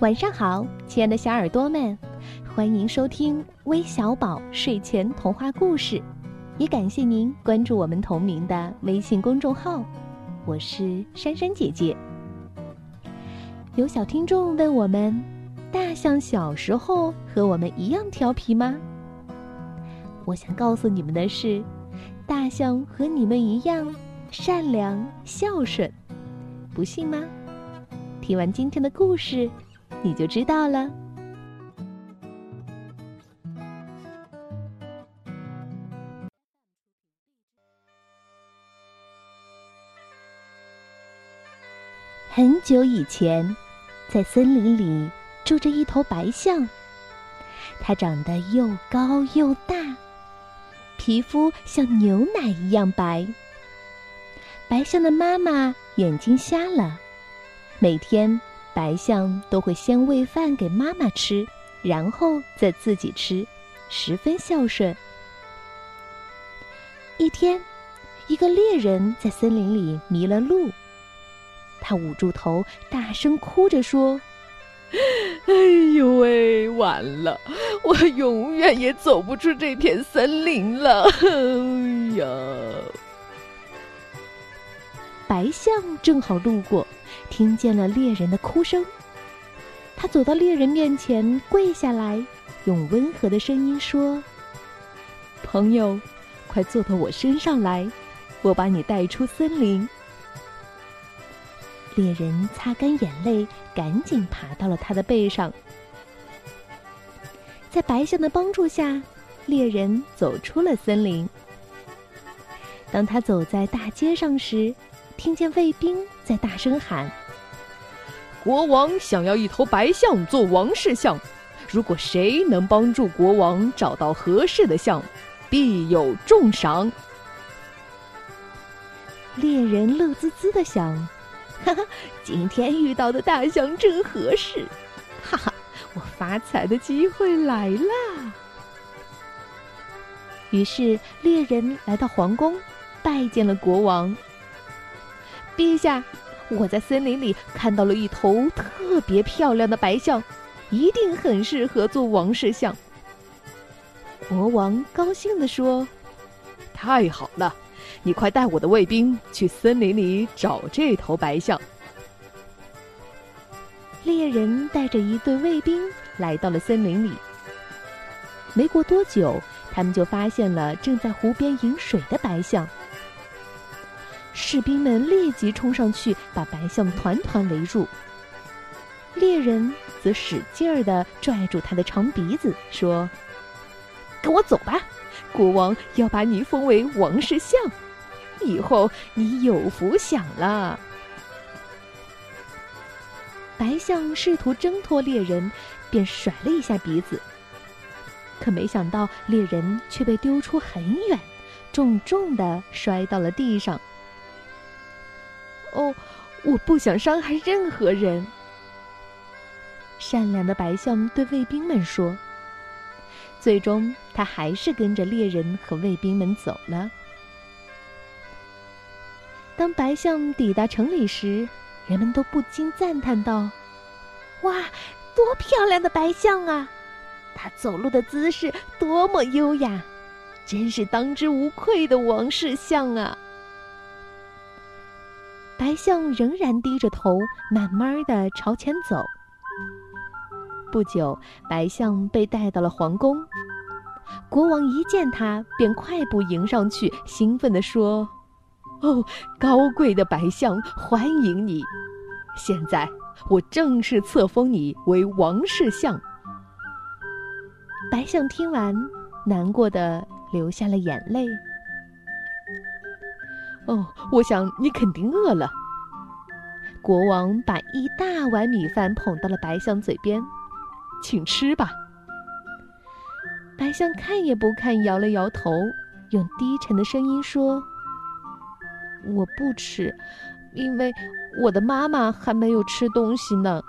晚上好，亲爱的小耳朵们，欢迎收听微小宝睡前童话故事，也感谢您关注我们同名的微信公众号。我是珊珊姐姐。有小听众问我们：大象小时候和我们一样调皮吗？我想告诉你们的是，大象和你们一样善良孝顺，不信吗？听完今天的故事。你就知道了。很久以前，在森林里住着一头白象。它长得又高又大，皮肤像牛奶一样白。白象的妈妈眼睛瞎了，每天。白象都会先喂饭给妈妈吃，然后再自己吃，十分孝顺。一天，一个猎人在森林里迷了路，他捂住头，大声哭着说：“ 哎呦喂，完了，我永远也走不出这片森林了！” 哎呀，白象正好路过。听见了猎人的哭声，他走到猎人面前，跪下来，用温和的声音说：“朋友，快坐到我身上来，我把你带出森林。”猎人擦干眼泪，赶紧爬到了他的背上。在白象的帮助下，猎人走出了森林。当他走在大街上时，听见卫兵在大声喊：“国王想要一头白象做王室象，如果谁能帮助国王找到合适的象，必有重赏。”猎人乐滋滋的想：“哈哈，今天遇到的大象正合适，哈哈，我发财的机会来啦！”于是猎人来到皇宫，拜见了国王。陛下，我在森林里看到了一头特别漂亮的白象，一定很适合做王室象。国王高兴地说：“太好了，你快带我的卫兵去森林里找这头白象。”猎人带着一队卫兵来到了森林里。没过多久，他们就发现了正在湖边饮水的白象。士兵们立即冲上去，把白象团团围住。猎人则使劲儿地拽住他的长鼻子，说：“跟我走吧，国王要把你封为王室象，以后你有福享了。”白象试图挣脱猎人，便甩了一下鼻子，可没想到猎人却被丢出很远，重重地摔到了地上。哦，我不想伤害任何人。善良的白象对卫兵们说。最终，他还是跟着猎人和卫兵们走了。当白象抵达城里时，人们都不禁赞叹道：“哇，多漂亮的白象啊！它走路的姿势多么优雅，真是当之无愧的王室象啊！”白象仍然低着头，慢慢的朝前走。不久，白象被带到了皇宫。国王一见他，便快步迎上去，兴奋地说：“哦，高贵的白象，欢迎你！现在，我正式册封你为王室相。”白象听完，难过的流下了眼泪。哦，我想你肯定饿了。国王把一大碗米饭捧到了白象嘴边，请吃吧。白象看也不看，摇了摇头，用低沉的声音说：“我不吃，因为我的妈妈还没有吃东西呢。”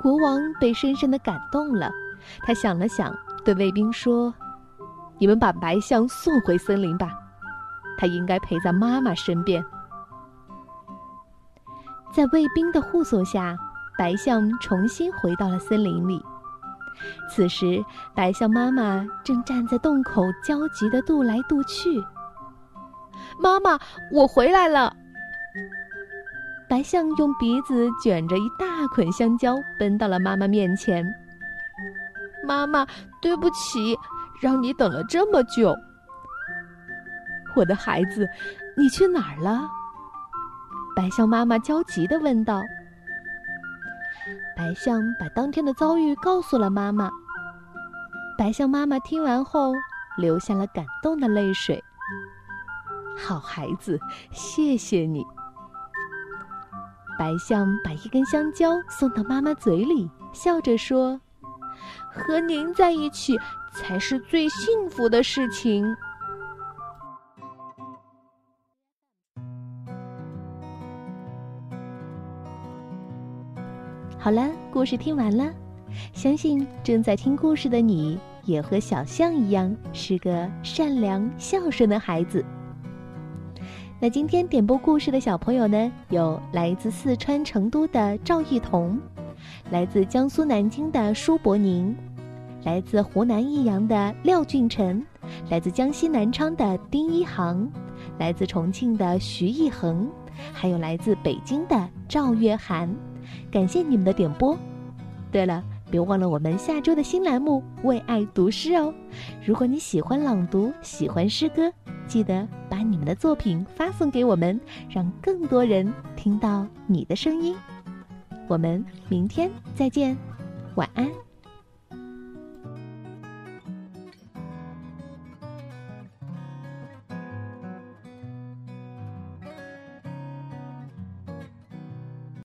国王被深深的感动了，他想了想，对卫兵说：“你们把白象送回森林吧。”他应该陪在妈妈身边。在卫兵的护送下，白象重新回到了森林里。此时，白象妈妈正站在洞口，焦急地踱来踱去。妈妈，我回来了。白象用鼻子卷着一大捆香蕉，奔到了妈妈面前。妈妈，对不起，让你等了这么久。我的孩子，你去哪儿了？白象妈妈焦急地问道。白象把当天的遭遇告诉了妈妈。白象妈妈听完后，流下了感动的泪水。好孩子，谢谢你。白象把一根香蕉送到妈妈嘴里，笑着说：“和您在一起才是最幸福的事情。”好了，故事听完了，相信正在听故事的你也和小象一样是个善良孝顺的孩子。那今天点播故事的小朋友呢，有来自四川成都的赵艺彤，来自江苏南京的舒伯宁，来自湖南益阳的廖俊辰，来自江西南昌的丁一航，来自重庆的徐艺恒，还有来自北京的赵月涵。感谢你们的点播。对了，别忘了我们下周的新栏目《为爱读诗》哦。如果你喜欢朗读，喜欢诗歌，记得把你们的作品发送给我们，让更多人听到你的声音。我们明天再见，晚安。